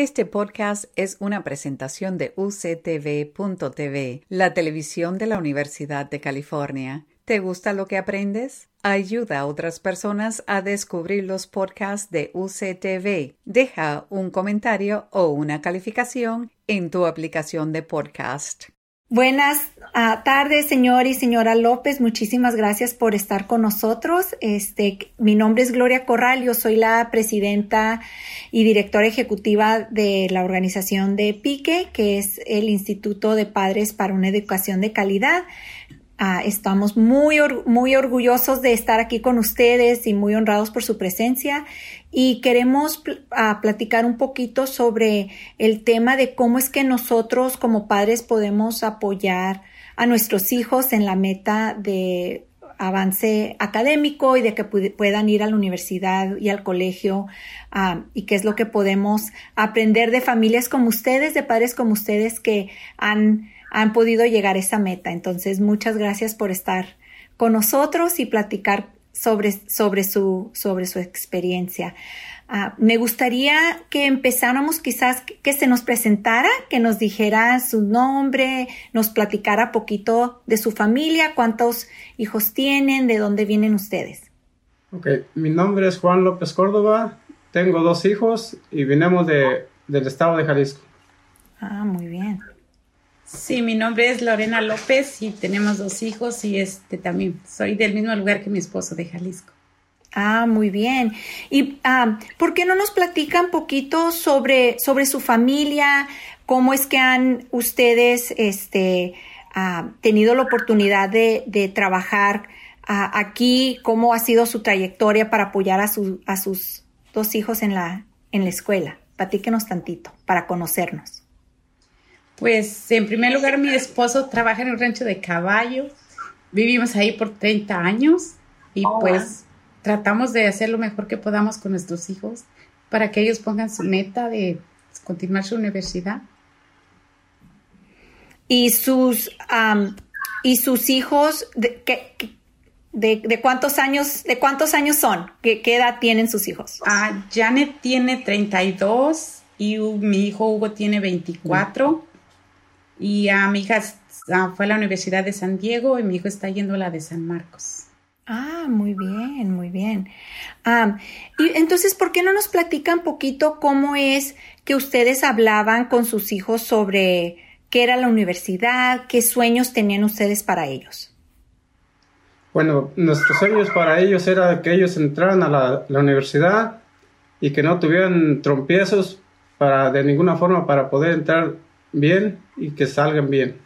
Este podcast es una presentación de uctv.tv, la televisión de la Universidad de California. ¿Te gusta lo que aprendes? Ayuda a otras personas a descubrir los podcasts de UCTV. Deja un comentario o una calificación en tu aplicación de podcast. Buenas ah, tardes, señor y señora López. Muchísimas gracias por estar con nosotros. Este, mi nombre es Gloria Corral. Yo soy la presidenta y directora ejecutiva de la organización de PIQUE, que es el Instituto de Padres para una Educación de Calidad. Ah, estamos muy, muy orgullosos de estar aquí con ustedes y muy honrados por su presencia y queremos platicar un poquito sobre el tema de cómo es que nosotros como padres podemos apoyar a nuestros hijos en la meta de avance académico y de que puedan ir a la universidad y al colegio ah, y qué es lo que podemos aprender de familias como ustedes, de padres como ustedes que han han podido llegar a esa meta. Entonces, muchas gracias por estar con nosotros y platicar sobre, sobre, su, sobre su experiencia. Ah, me gustaría que empezáramos quizás que, se nos presentara, que nos dijera su nombre, nos platicara poquito de su familia, cuántos hijos tienen, de dónde vienen ustedes. Ok, mi nombre es Juan López Córdoba, tengo dos hijos y venimos de, del estado de Jalisco. Ah, muy bien. Sí, mi nombre es Lorena López y tenemos dos hijos y este también soy del mismo lugar que mi esposo de Jalisco. Ah, muy bien. ¿Y ah, por qué no nos platican poquito sobre, sobre su familia? ¿Cómo es que han ustedes este, ah, tenido la oportunidad de, trabajar ah, aquí? ¿Cómo ha sido su trayectoria para apoyar a, su, a sus dos hijos en la, en la escuela? Platíquenos tantito para conocernos. Pues en primer lugar mi esposo trabaja en un rancho de caballos. Vivimos ahí por 30 años y oh, pues tratamos de hacer lo mejor que podamos con nuestros hijos para que ellos pongan su meta de continuar su universidad. ¿Y sus, y sus hijos, de, de, cuántos años, de cuántos años son? ¿Qué, ¿Qué, edad tienen sus hijos? Ah, Janet tiene 32 y mi hijo Hugo tiene 24. Y a mi hija fue a la Universidad de San Diego y mi hijo está yendo a la de San Marcos. Ah, muy bien, muy bien. y entonces, ¿por qué no nos platican poquito cómo es que ustedes hablaban con sus hijos sobre qué era la universidad, qué sueños tenían ustedes para ellos? Bueno, nuestros sueños para ellos era que ellos entraran a la, la universidad y que no tuvieran trompiezos para de ninguna forma para poder entrar bien y que salgan bien.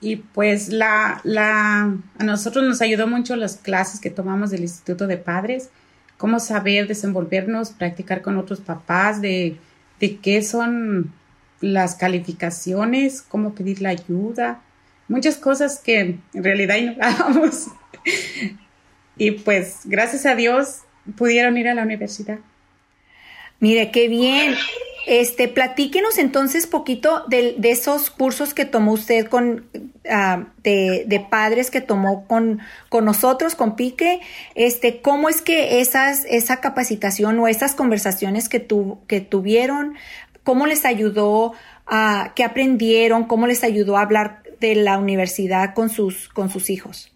Y pues la, la, a nosotros nos ayudó mucho las clases que tomamos del Instituto de Padres, cómo saber desenvolvernos, practicar con otros papás, de, de qué son las calificaciones, cómo pedir la ayuda, muchas cosas que en realidad ignorábamos. y pues gracias a Dios pudieron ir a la universidad. Mire, qué bien. Este, platíquenos entonces poquito de, de esos cursos que tomó usted con ah, de, de, padres que tomó con, con nosotros, con Pique. Este, ¿cómo es que esas, esa capacitación o esas conversaciones que, tu, que tuvieron, cómo les ayudó a, qué aprendieron, cómo les ayudó a hablar de la universidad con sus, con sus hijos?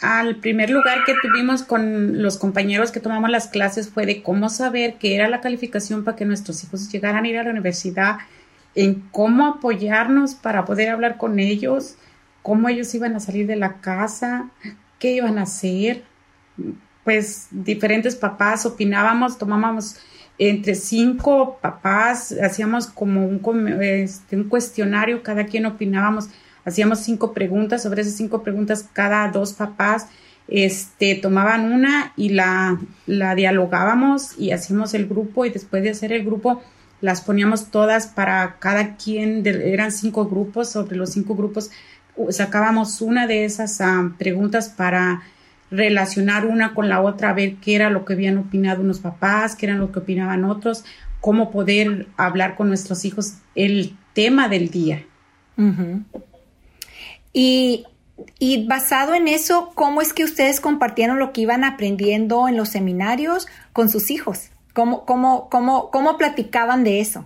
Al primer lugar que tuvimos con los compañeros que tomamos las clases fue de cómo saber qué era la calificación para que nuestros hijos llegaran a ir a la universidad, en cómo apoyarnos para poder hablar con ellos, cómo ellos iban a salir de la casa, qué iban a hacer. Pues diferentes papás opinábamos, tomábamos entre cinco papás, hacíamos como un, este, un cuestionario, cada quien opinábamos hacíamos cinco preguntas, sobre esas cinco preguntas cada dos papás este, tomaban una y la, la dialogábamos y hacíamos el grupo y después de hacer el grupo las poníamos todas para cada quien, eran cinco grupos, sobre los cinco grupos sacábamos una de esas ah, preguntas para relacionar una con la otra, ver qué era lo que habían opinado unos papás, qué era lo que opinaban otros, cómo poder hablar con nuestros hijos el tema del día. Y, basado en eso, ¿cómo es que ustedes compartieron lo que iban aprendiendo en los seminarios con sus hijos? ¿Cómo, cómo, cómo, cómo platicaban de eso?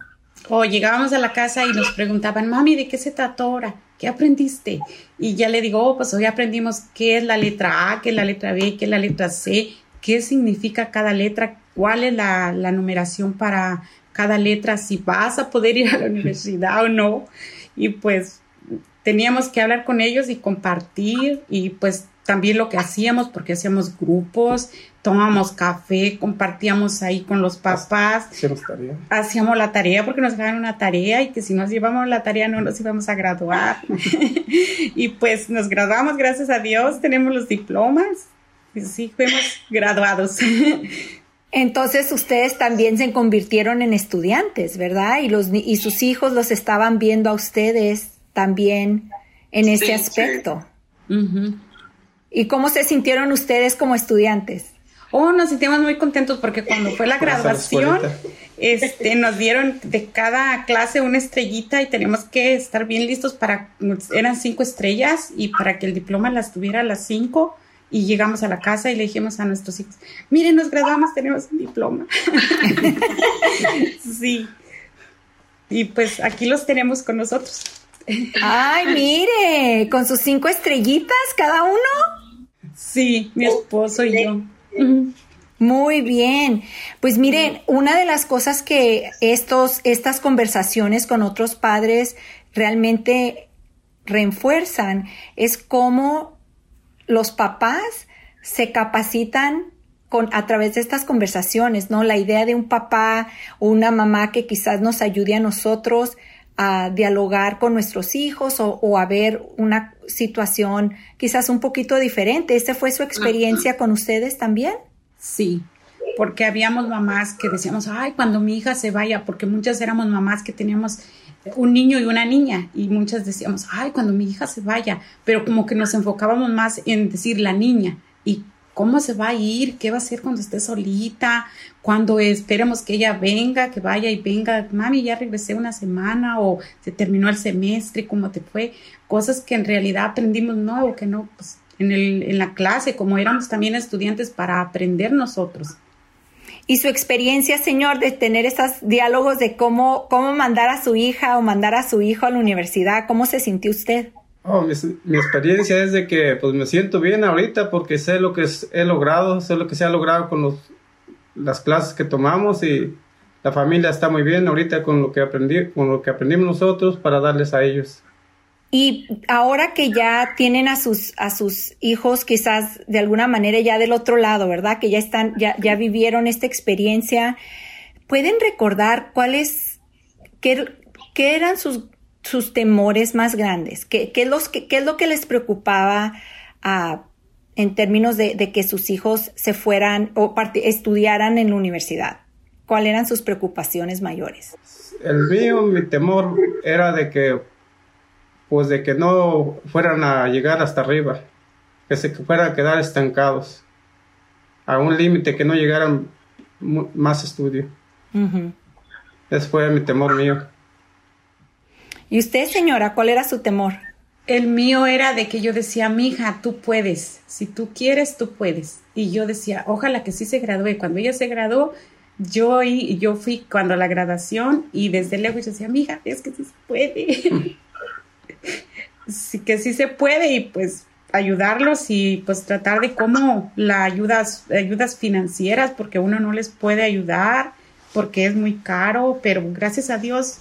O llegábamos a la casa y nos preguntaban, mami, ¿de qué se trató ahora? ¿Qué aprendiste? Y ya le digo, oh, pues hoy aprendimos qué es la letra A, qué es la letra B, qué es la letra C, qué significa cada letra, cuál es la, la numeración para cada letra, si vas a poder ir a la universidad o no. Y pues teníamos que hablar con ellos y compartir y pues también lo que hacíamos, porque hacíamos grupos, tomábamos café, compartíamos ahí con los papás. Hacíamos tarea. Hacíamos la tarea porque nos dejaban una tarea y que si nos llevamos la tarea no nos íbamos a graduar. y pues nos graduamos, gracias a Dios, tenemos los diplomas. Y sí, fuimos graduados. Entonces ustedes también se convirtieron en estudiantes, ¿verdad? Y, los, y sus hijos los estaban viendo a ustedes también en ese aspecto. ¿Y cómo se sintieron ustedes como estudiantes? Oh, nos sentimos muy contentos porque cuando fue la graduación, este, nos dieron de cada clase una estrellita y tenemos que estar bien listos para, eran cinco estrellas y para que el diploma las tuviera a las cinco y llegamos a la casa y le dijimos a nuestros hijos, miren, nos graduamos, tenemos un diploma. sí. Y pues aquí los tenemos con nosotros. Ay, mire, con sus cinco estrellitas cada uno. Sí, mi esposo y yo. Muy bien. Pues miren, una de las cosas que estos, estas conversaciones con otros padres realmente refuerzan es cómo los papás se capacitan con, a través de estas conversaciones, ¿no? La idea de un papá o una mamá que quizás nos ayude a nosotros a dialogar con nuestros hijos o, a ver una situación quizás un poquito diferente. ¿Esta fue su experiencia con ustedes también? Sí, porque habíamos mamás que decíamos, ay, cuando mi hija se vaya, porque muchas éramos mamás que teníamos un niño y una niña y muchas decíamos, ay, cuando mi hija se vaya, pero como que nos enfocábamos más en decir la niña y cómo se va a ir, qué va a hacer cuando esté solita, cuando esperemos que ella venga, que vaya y venga, mami, ya regresé una semana o se terminó el semestre, cómo te fue, cosas que en realidad aprendimos nuevo, que no, pues en, el, en la clase, como éramos también estudiantes para aprender nosotros. Y su experiencia, señor, de tener esos diálogos de cómo, cómo mandar a su hija o mandar a su hijo a la universidad, ¿cómo se sintió usted? Oh, mi, experiencia es de que pues me siento bien ahorita porque sé lo que he logrado, sé lo que se ha logrado con los, las clases que tomamos y la familia está muy bien ahorita con lo que aprendí, con lo que aprendimos nosotros para darles a ellos. Y ahora que ya tienen a sus, a sus hijos quizás de alguna manera ya del otro lado, ¿verdad? Que ya están, ya, ya vivieron esta experiencia, ¿pueden recordar cuáles, qué, qué eran sus sus temores más grandes? ¿Qué, qué, los, qué, es lo que les preocupaba ah, en términos de, que sus hijos se fueran o estudiaran en la universidad? ¿Cuáles eran sus preocupaciones mayores? El mío, mi temor era de que, pues de que no fueran a llegar hasta arriba, que se fueran a quedar estancados, a un límite que no llegaran más estudio. Ese fue mi temor mío. ¿Y usted, señora, cuál era su temor? El mío era de que yo decía, mija, tú puedes, si tú quieres, tú puedes. Y yo decía, ojalá que sí se gradúe. Cuando ella se graduó, yo, y, yo fui cuando la graduación y desde lejos yo decía, mija, es que sí se puede. sí que sí se puede y pues ayudarlos y pues tratar de cómo la ayudas, ayudas financieras, porque uno no les puede ayudar porque es muy caro, pero gracias a Dios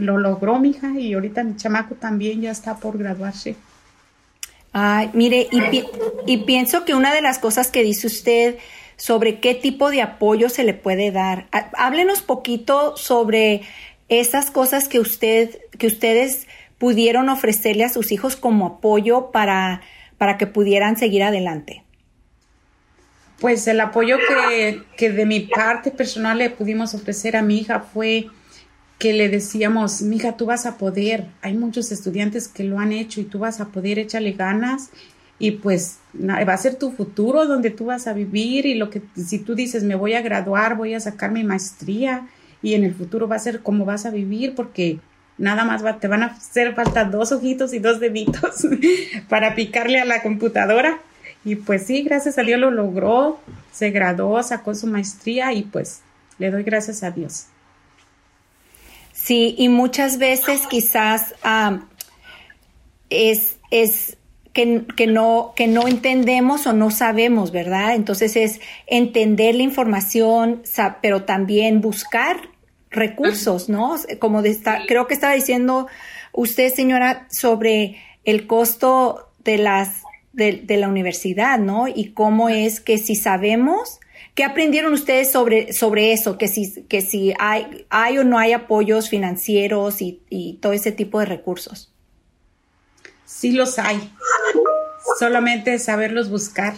lo logró mi hija y ahorita mi chamaco también ya está por graduarse. Ay, mire, y, y pienso que una de las cosas que dice usted sobre qué tipo de apoyo se le puede dar. Háblenos poquito sobre esas cosas que usted, que ustedes pudieron ofrecerle a sus hijos como apoyo para, para que pudieran seguir adelante. Pues el apoyo que, que de mi parte personal le pudimos ofrecer a mi hija fue que le decíamos, mija, tú vas a poder, hay muchos estudiantes que lo han hecho y tú vas a poder, échale ganas y pues va a ser tu futuro donde tú vas a vivir y lo que si tú dices me voy a graduar, voy a sacar mi maestría y en el futuro va a ser como vas a vivir porque nada más te van a hacer falta dos ojitos y dos deditos para picarle a la computadora y pues sí, gracias a Dios lo logró, se graduó, sacó su maestría y pues le doy gracias a Dios. Sí, y muchas veces quizás es, es que, que, no, que no entendemos o no sabemos, ¿verdad? Entonces es entender la información, pero también buscar recursos, ¿no? Como de creo que estaba diciendo usted, señora, sobre el costo de las de, de, la universidad, ¿no? Y cómo es que si sabemos, ¿qué aprendieron ustedes sobre, sobre eso? Que si, que si hay, hay o no hay apoyos financieros y, y todo ese tipo de recursos. Sí los hay. Solamente saberlos buscar,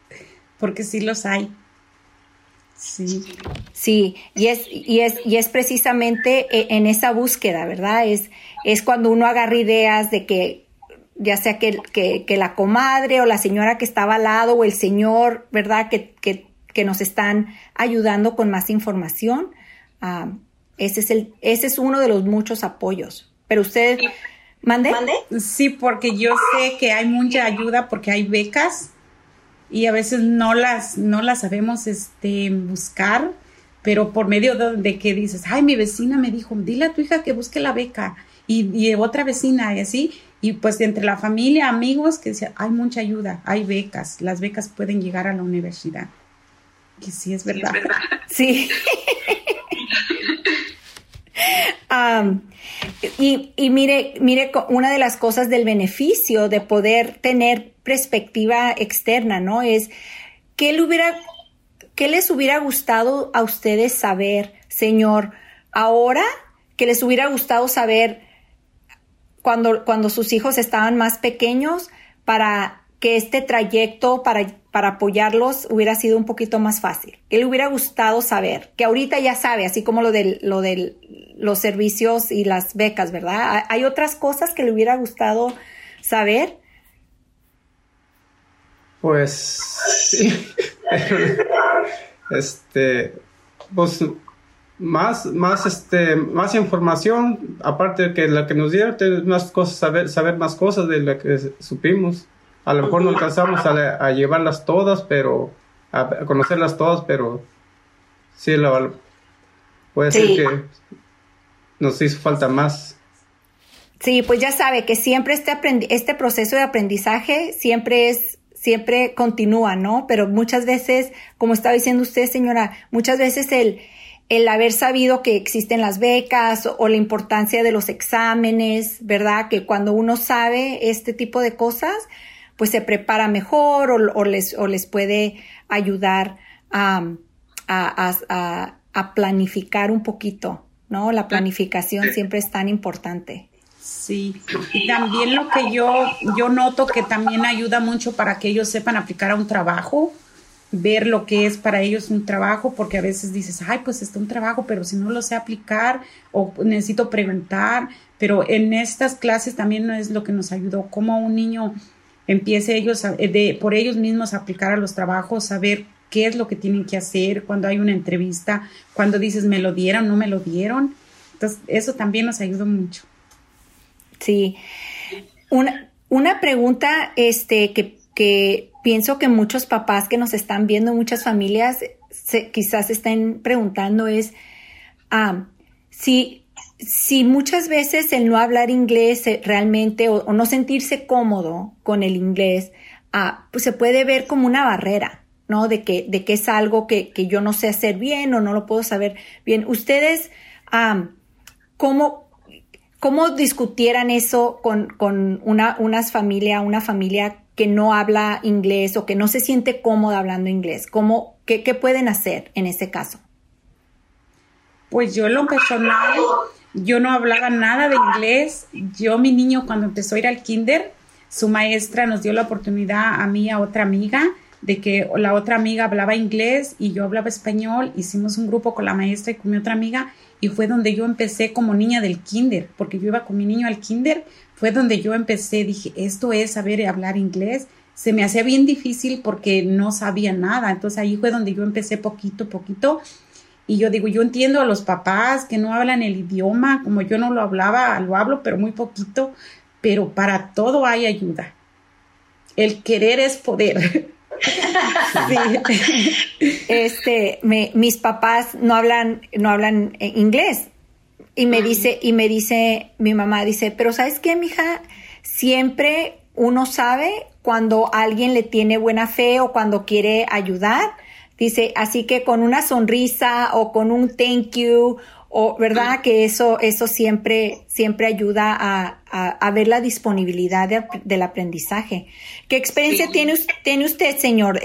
porque sí los hay. Sí. Sí, y es, y es, y es precisamente e, en esa búsqueda, ¿verdad? Es, es cuando uno agarra ideas de que, ya sea que, que, la comadre o la señora que estaba al lado o el señor, ¿verdad? Que, que, que nos están ayudando con más información. Ah, ese, es el, ese es uno de los muchos apoyos. Pero usted ¿Mande? Sí, porque yo sé que hay mucha ayuda porque hay becas y a veces no las, no las sabemos este, buscar, pero por medio de, que dices, ay, mi vecina me dijo, dile a tu hija que busque la beca y, y otra vecina y así, y pues entre la familia, amigos, que hay mucha ayuda, hay becas, las becas pueden llegar a la universidad. Que sí es verdad. Sí. y, y, mire, mire, una de las cosas del beneficio de poder tener perspectiva externa, ¿no? Es ¿qué, le hubiera, qué les hubiera gustado a ustedes saber, Señor, ahora que les hubiera gustado saber cuando, cuando sus hijos estaban más pequeños para que este trayecto para, para apoyarlos hubiera sido un poquito más fácil. ¿Qué le hubiera gustado saber? Que ahorita ya sabe, así como lo de lo del, los servicios y las becas, ¿verdad? ¿Hay otras cosas que le hubiera gustado saber? Pues sí. este, pues más, más, este, más información, aparte de que la que nos dieron, más cosas, saber, saber más cosas de lo que supimos. A lo mejor no alcanzamos a, llevarlas todas, pero a, conocerlas todas, pero sí, lo, puede ser que nos hizo falta más. Sí, pues ya sabe que siempre este, este proceso de aprendizaje siempre es, siempre continúa, ¿no? Pero muchas veces, como estaba diciendo usted, señora, muchas veces el, el haber sabido que existen las becas o, la importancia de los exámenes, ¿verdad? Que cuando uno sabe este tipo de cosas, pues se prepara mejor o, les, o les puede ayudar a, a, a, planificar un poquito, ¿no? La planificación siempre es tan importante. Sí, y también lo que yo, yo noto que también ayuda mucho para que ellos sepan aplicar a un trabajo, ver lo que es para ellos un trabajo, porque a veces dices, ay, pues está un trabajo, pero si no lo sé aplicar o necesito preguntar, pero en estas clases también es lo que nos ayudó, como un niño empiece ellos de, por ellos mismos a aplicar a los trabajos, saber qué es lo que tienen que hacer cuando hay una entrevista, cuando dices me lo dieron, no me lo dieron. Entonces, eso también nos ayudó mucho. Sí. Una, una pregunta este, que, que pienso que muchos papás que nos están viendo, muchas familias, se, quizás estén preguntando es, ah, si si muchas veces el no hablar inglés eh, realmente o, no sentirse cómodo con el inglés, ah, pues se puede ver como una barrera, ¿no? De que, de que es algo que, que, yo no sé hacer bien o no lo puedo saber bien. Ustedes, ¿cómo, ¿cómo discutieran eso con, con una, familia, una familia que no habla inglés o que no se siente cómoda hablando inglés? ¿Cómo, qué, qué pueden hacer en ese caso? Pues yo lo personal yo no hablaba nada de inglés. Yo, mi niño, cuando empezó a ir al kinder, su maestra nos dio la oportunidad a mí, a otra amiga, de que la otra amiga hablaba inglés y yo hablaba español. Hicimos un grupo con la maestra y con mi otra amiga y fue donde yo empecé como niña del kinder, porque yo iba con mi niño al kinder. Fue donde yo empecé, dije, esto es saber hablar inglés. Se me hacía bien difícil porque no sabía nada. Entonces ahí fue donde yo empecé poquito, poquito y yo digo, yo entiendo a los papás que no hablan el idioma, como yo no lo hablaba, lo hablo, pero muy poquito, pero para todo hay ayuda. El querer es poder. Este, mis papás no hablan, no hablan eh, inglés. Y me dice, y me dice, mi mamá dice, pero ¿sabes qué, mija? Siempre uno sabe cuando alguien le tiene buena fe o cuando quiere ayudar. Dice, así que con una sonrisa o con un thank you o verdad que eso eso siempre siempre ayuda a, a, ver la disponibilidad del aprendizaje. Qué experiencia tiene tiene usted señor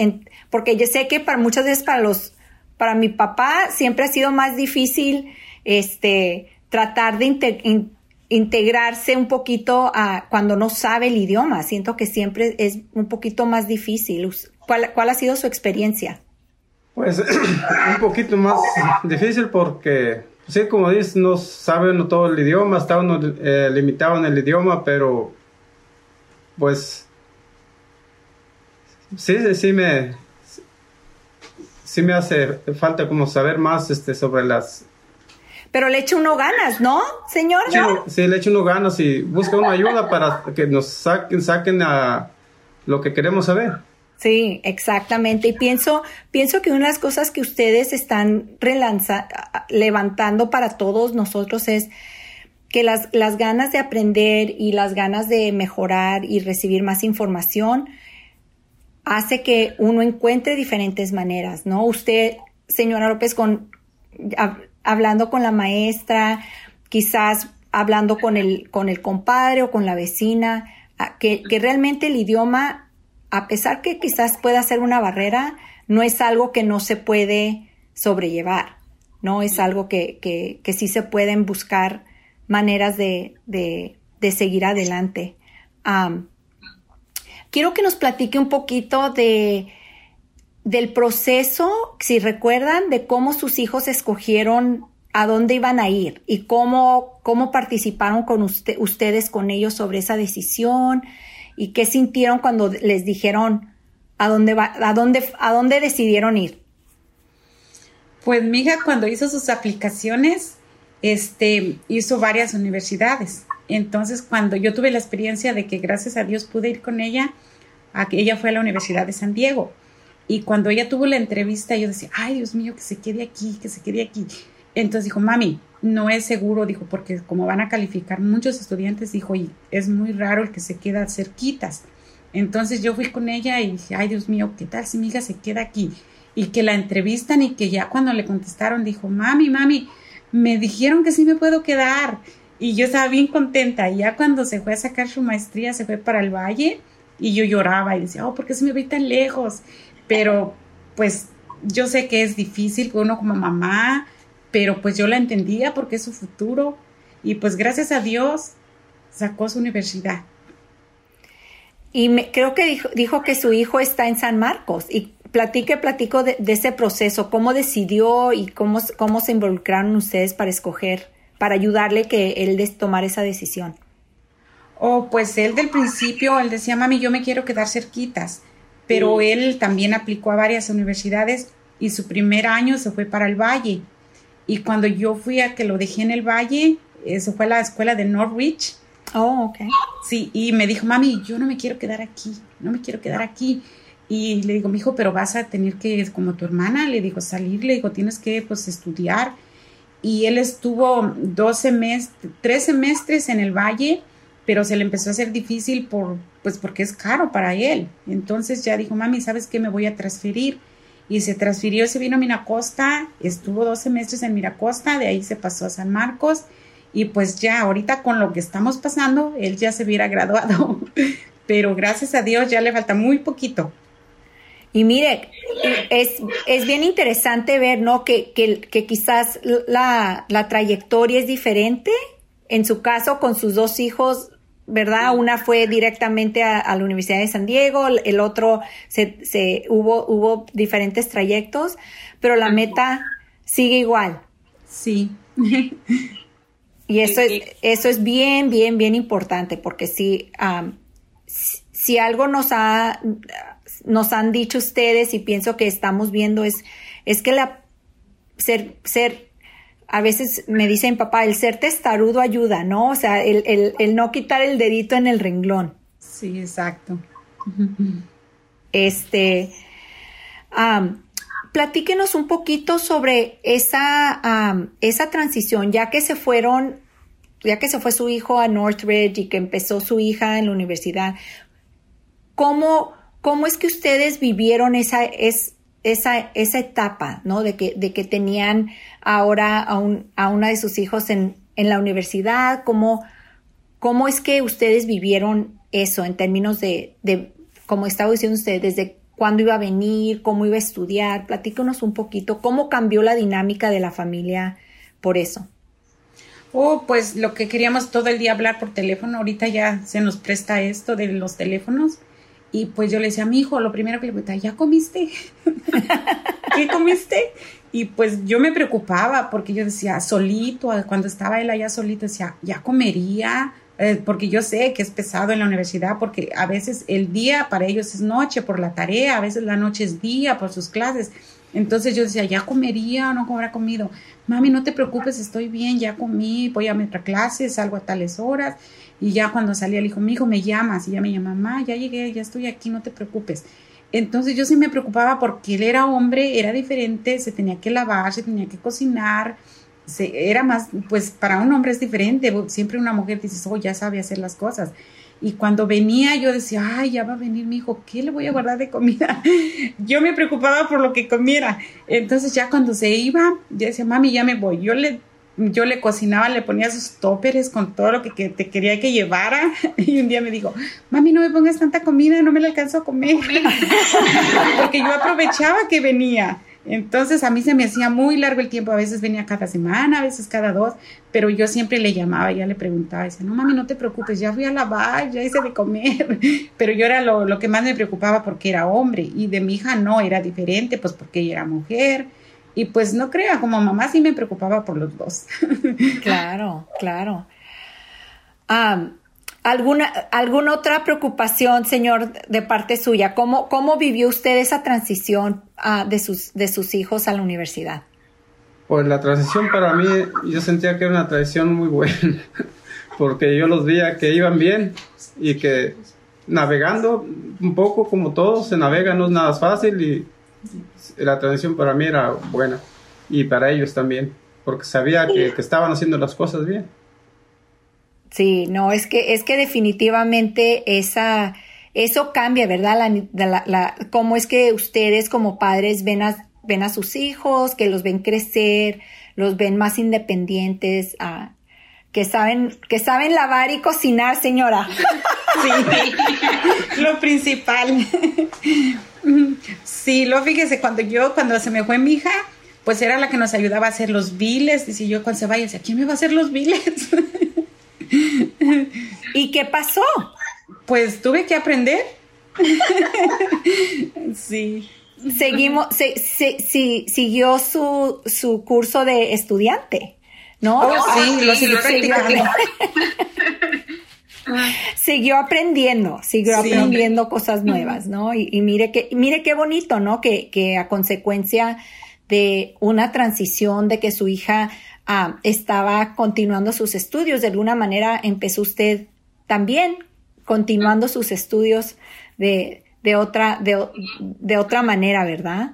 porque yo sé que para muchas veces para los para mi papá siempre ha sido más difícil este tratar de integrarse un poquito a cuando no sabe el idioma. Siento que siempre es un poquito más difícil. Cuál, cuál ha sido su experiencia pues un poquito más difícil porque sí, como dices, no saben todo el idioma, está uno eh, limitado en el idioma, pero pues sí, sí me sí me hace falta como saber más este sobre las pero le echa uno ganas, ¿no, señor? Sí, le echa uno ganas y busca una ayuda para que nos saquen, saquen a lo que queremos saber. Sí, exactamente. Y pienso, pienso que una de las cosas que ustedes están levantando para todos nosotros es que las, las ganas de aprender y las ganas de mejorar y recibir más información hace que uno encuentre diferentes maneras, ¿no? Usted, señora López, con, hablando con la maestra, quizás hablando con el, con el compadre o con la vecina, que, que realmente el idioma a pesar que quizás pueda ser una barrera, no es algo que no se puede sobrellevar, ¿no? Es algo que, que, sí se pueden buscar maneras de, seguir adelante. quiero que nos platique un poquito de, del proceso, si recuerdan, de cómo sus hijos escogieron a dónde iban a ir y cómo, cómo participaron con ustedes con ellos sobre esa decisión y qué sintieron cuando les dijeron a dónde a dónde, a dónde decidieron ir. Pues mi hija cuando hizo sus aplicaciones, este, hizo varias universidades. Entonces, cuando yo tuve la experiencia de que gracias a Dios pude ir con ella, ella fue a la Universidad de San Diego. Y cuando ella tuvo la entrevista, yo decía, ay Dios mío, que se quede aquí, que se quede aquí. Entonces dijo, mami, no es seguro, dijo, porque como van a calificar muchos estudiantes, dijo, y es muy raro el que se queda cerquitas. Entonces yo fui con ella y dije, ay Dios mío, ¿qué tal si mi hija se queda aquí? Y que la entrevistan y que ya cuando le contestaron dijo, mami, mami, me dijeron que sí me puedo quedar. Y yo estaba bien contenta. Y ya cuando se fue a sacar su maestría, se fue para el valle y yo lloraba y decía, oh, ¿por qué se me ve tan lejos? Pero pues yo sé que es difícil uno como mamá pero pues yo la entendía porque es su futuro y pues gracias a Dios sacó su universidad. Y me, creo que dijo, dijo, que su hijo está en San Marcos y platique, platico de, ese proceso, cómo decidió y cómo, cómo se involucraron ustedes para escoger, para ayudarle que él tomar esa decisión. Oh, pues él del principio, él decía, mami, yo me quiero quedar cerquitas, pero él también aplicó a varias universidades y su primer año se fue para el Valle y cuando yo fui a que lo dejé en el valle, eso fue la escuela de Norwich. Oh, ok. Sí, y me dijo, mami, yo no me quiero quedar aquí, no me quiero quedar aquí. Y le digo, mi hijo, pero vas a tener que, como tu hermana, le digo, salir, le digo, tienes que, pues, estudiar. Y él estuvo dos semestres, tres semestres en el valle, pero se le empezó a hacer difícil por, pues, porque es caro para él. Entonces ya dijo, mami, ¿sabes qué? Me voy a transferir y se transfirió, se vino a Miracosta, estuvo dos semestres en Miracosta, de ahí se pasó a San Marcos y pues ya ahorita con lo que estamos pasando, él ya se hubiera graduado, pero gracias a Dios ya le falta muy poquito. Y mire, es, es bien interesante ver, ¿no? Que, que, que quizás la, la trayectoria es diferente. En su caso, con sus dos hijos, ¿verdad? Una fue directamente a, la Universidad de San Diego, el otro se, se, hubo, hubo diferentes trayectos, pero la meta sigue igual. Sí. y eso es, eso es bien, bien, bien importante, porque si, si algo nos ha, nos han dicho ustedes y pienso que estamos viendo es, es que la ser, ser a veces me dicen, papá, el ser testarudo ayuda, ¿no? O sea, el, no quitar el dedito en el renglón. Sí, exacto. Este, platíquenos un poquito sobre esa, esa transición, ya que se fueron, ya que se fue su hijo a Northridge y que empezó su hija en la universidad. ¿Cómo, cómo es que ustedes vivieron esa, es, esa, esa etapa, ¿no? De que, de que tenían ahora a, un, a una de sus hijos en, en la universidad, ¿cómo, cómo es que ustedes vivieron eso en términos de, de como estaba diciendo usted, desde cuándo iba a venir, cómo iba a estudiar, platícanos un poquito, cómo cambió la dinámica de la familia por eso. Oh, pues lo que queríamos todo el día hablar por teléfono, ahorita ya se nos presta esto de los teléfonos. Y pues yo le decía a mi hijo, lo primero que le preguntaba, ¿ya comiste? ¿Qué comiste? Y pues yo me preocupaba porque yo decía, solito, cuando estaba él allá solito, decía, ¿ya comería? Eh, porque yo sé que es pesado en la universidad, porque a veces el día para ellos es noche por la tarea, a veces la noche es día por sus clases. Entonces yo decía, ¿ya comería o no habrá comido? Mami, no te preocupes, estoy bien, ya comí, voy a meter clases, salgo a tales horas. Y ya cuando salía el hijo, mi hijo me llamas, y ya me llama, mamá, ya llegué, ya estoy aquí, no te preocupes. Entonces yo sí me preocupaba porque él era hombre, era diferente, se tenía que lavar, se tenía que cocinar, era más, pues para un hombre es diferente, siempre una mujer dice, oh, ya sabe hacer las cosas. Y cuando venía yo decía, ay, ya va a venir mi hijo, ¿qué le voy a guardar de comida? yo me preocupaba por lo que comiera. Entonces ya cuando se iba, yo decía, mami, ya me voy. Yo le, yo le cocinaba, le ponía sus tóperes con todo lo que, que te quería que llevara. Y un día me dijo, mami, no me pongas tanta comida, no me la alcanzo a comer. Porque yo aprovechaba que venía. Entonces a mí se me hacía muy largo el tiempo, a veces venía cada semana, a veces cada dos, pero yo siempre le llamaba, ya le preguntaba, decía, no mami, no te preocupes, ya fui a lavar, ya hice de comer, pero yo era lo, lo que más me preocupaba porque era hombre y de mi hija no, era diferente, pues porque ella era mujer. Y pues no crea, como mamá sí me preocupaba por los dos. Claro, claro. Ah... ¿Alguna, ¿Alguna otra preocupación, señor, de parte suya? ¿Cómo, cómo vivió usted esa transición uh, de, sus, de sus hijos a la universidad? Pues la transición para mí, yo sentía que era una transición muy buena, porque yo los veía que iban bien y que navegando un poco como todos, se navega, no es nada fácil y la transición para mí era buena y para ellos también, porque sabía que, que estaban haciendo las cosas bien. Sí, no, es que, es que definitivamente esa, eso cambia, ¿verdad? La, la, cómo es que ustedes como padres ven a, ven a sus hijos, que los ven crecer, los ven más independientes, ah, que saben, que saben lavar y cocinar, señora. Sí, lo principal. Sí, lo fíjese, cuando yo, cuando se me fue mi hija, pues era la que nos ayudaba a hacer los biles. Dice yo cuando se vaya, ¿quién me va a hacer los biles? ¿Y qué pasó? Pues tuve que aprender. sí. Seguimos, se, siguió su, su curso de estudiante, ¿no? Oh, sí, lo siguió practicando. siguió aprendiendo, siguió aprendiendo cosas nuevas, ¿no? Y, mire que, mire qué bonito, ¿no? Que, que a consecuencia de una transición, de que su hija Ah, estaba continuando sus estudios. De alguna manera empezó usted también continuando sus estudios de, otra, de, otra manera, ¿verdad?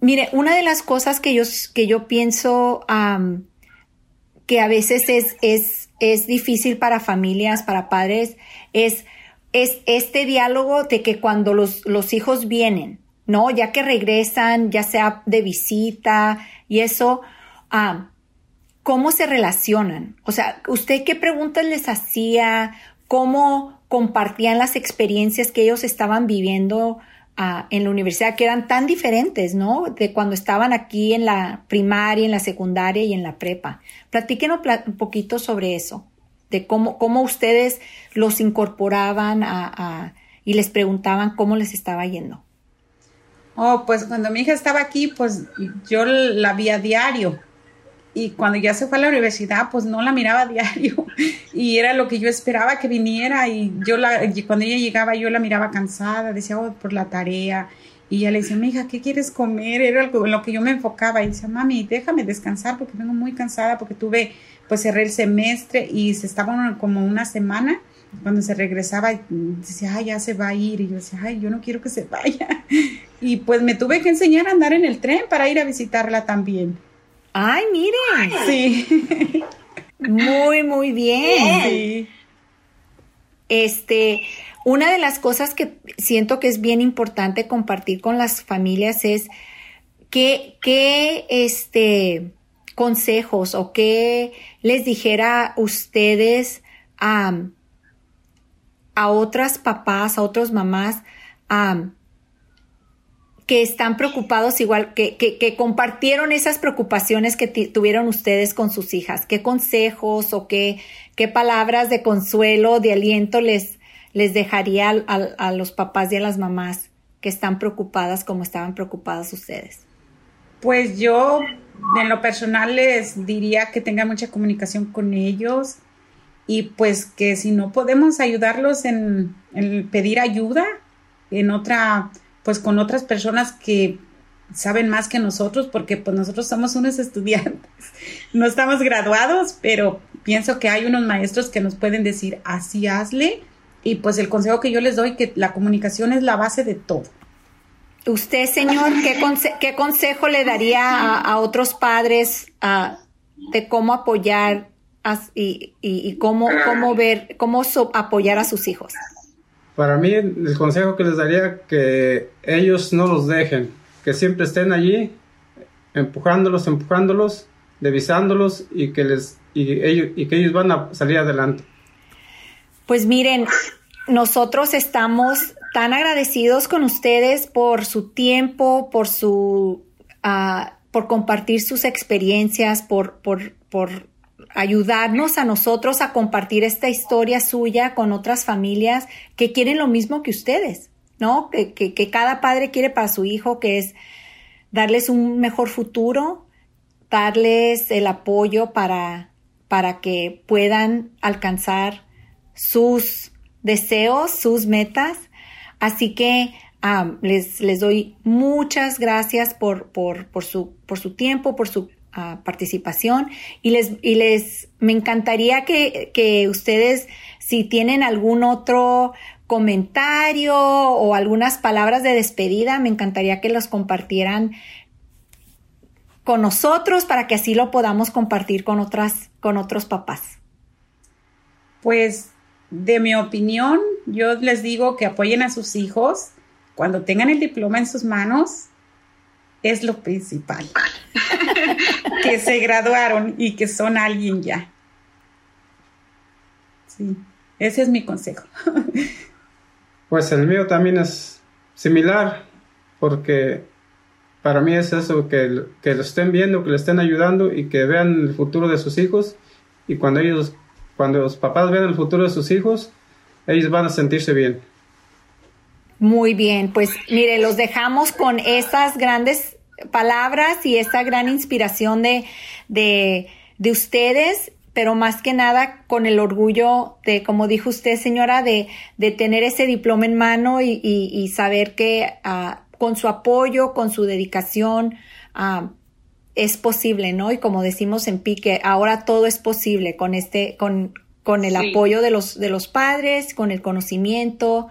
mire, una de las cosas que yo, que yo pienso que a veces es, es, es difícil para familias, para padres, es, es este diálogo de que cuando los, los hijos vienen, ¿no? Ya que regresan, ya sea de visita y eso, ah, ¿cómo se relacionan? O sea, ¿usted qué preguntas les hacía? ¿Cómo compartían las experiencias que ellos estaban viviendo en la universidad, que eran tan diferentes, ¿no? De cuando estaban aquí en la primaria, en la secundaria y en la prepa. Platíquenos un poquito sobre eso, de cómo, cómo ustedes los incorporaban y les preguntaban cómo les estaba yendo. Oh, pues cuando mi hija estaba aquí, pues yo la vi a diario. Y cuando ya se fue a la universidad, pues no la miraba a diario. Y era lo que yo esperaba que viniera. Y yo la, cuando ella llegaba, yo la miraba cansada, decía, oh, por la tarea. Y ella le decía, mi hija, ¿qué quieres comer? Era lo que yo me enfocaba. Y decía, mami, déjame descansar porque vengo muy cansada porque tuve, pues cerré el semestre y se estaba como una semana cuando se regresaba, decía, ay, ya se va a ir. Y yo decía, ay, yo no quiero que se vaya. Y pues me tuve que enseñar a andar en el tren para ir a visitarla también. Ay, miren. Sí. Muy, muy bien. Sí. Este, una de las cosas que siento que es bien importante compartir con las familias es qué, qué este, consejos o qué les dijera ustedes a, a otras papás, a otras mamás, que están preocupados igual, que, que, compartieron esas preocupaciones que tuvieron ustedes con sus hijas. ¿Qué consejos o qué, qué palabras de consuelo, de aliento les, les dejaría a, a, los papás y a las mamás que están preocupadas como estaban preocupadas ustedes? Pues yo, en lo personal, les diría que tengan mucha comunicación con ellos y pues que si no podemos ayudarlos en, en pedir ayuda en otra, pues con otras personas que saben más que nosotros, porque pues nosotros somos unos estudiantes, no estamos graduados, pero pienso que hay unos maestros que nos pueden decir así hazle y pues el consejo que yo les doy, que la comunicación es la base de todo. Usted, señor, ¿qué, consejo le daría a, otros padres de cómo apoyar y, y, cómo, cómo ver, cómo apoyar a sus hijos? Para mí, el consejo que les daría que ellos no los dejen, que siempre estén allí, empujándolos, empujándolos, devisándolos y que les y ellos, y que ellos van a salir adelante. Pues miren, nosotros estamos tan agradecidos con ustedes por su tiempo, por su uh, por compartir sus experiencias, por, por, por ayudarnos a nosotros a compartir esta historia suya con otras familias que quieren lo mismo que ustedes, ¿no? Que, que, cada padre quiere para su hijo, que es darles un mejor futuro, darles el apoyo para, para que puedan alcanzar sus deseos, sus metas. Así que les, les, doy muchas gracias por, por, por, su, por su tiempo, por su uh, participación y les, y les, me encantaría que, que ustedes, si tienen algún otro comentario o algunas palabras de despedida, me encantaría que los compartieran con nosotros para que así lo podamos compartir con otras, con otros papás. Pues de mi opinión, yo les digo que apoyen a sus hijos cuando tengan el diploma en sus manos. Es lo principal. que se graduaron y que son alguien ya. Sí, ese es mi consejo. pues el mío también es similar, porque para mí es eso, que, que lo estén viendo, que le estén ayudando y que vean el futuro de sus hijos y cuando ellos cuando los papás vean el futuro de sus hijos, ellos van a sentirse bien. Muy bien, pues mire, los dejamos con estas grandes palabras y esta gran inspiración de, de, de ustedes, pero más que nada con el orgullo de, como dijo usted, señora, de, de tener ese diploma en mano y, y, saber que uh, con su apoyo, con su dedicación, uh, es posible, ¿no? Y como decimos en Pique, ahora todo es posible con este, con, con el apoyo de los, de los padres, con el conocimiento.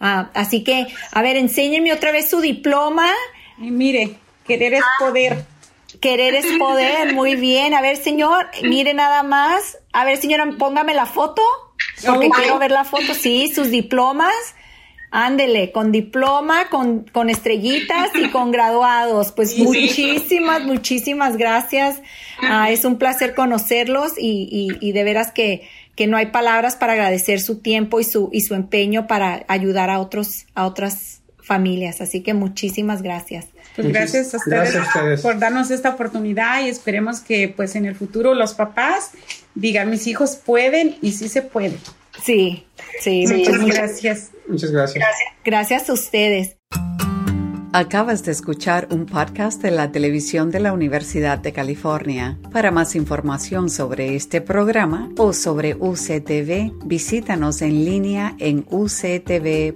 Ah, así que, a ver, enséñenme otra vez su diploma. Y mire, querer es poder. Querer es poder, muy bien. A ver, señor, mire nada más. A ver, señora, póngame la foto, porque quiero ver la foto. Sí, sus diplomas. Ándele, con diploma, con, con estrellitas y con graduados. Pues muchísimas, muchísimas gracias. Ah, es un placer conocerlos y, y, y, de veras que, que no hay palabras para agradecer su tiempo y su, y su empeño para ayudar a otros, a otras familias. Así que muchísimas gracias. Pues gracias a ustedes, gracias a ustedes, por darnos esta oportunidad y esperemos que pues en el futuro los papás digan mis hijos pueden y sí se puede. Sí, sí, muchas, gracias. Muchas gracias. Gracias a ustedes. Acabas de escuchar un podcast de la televisión de la Universidad de California. Para más información sobre este programa o sobre UCTV, visítanos en línea en uctv.tv.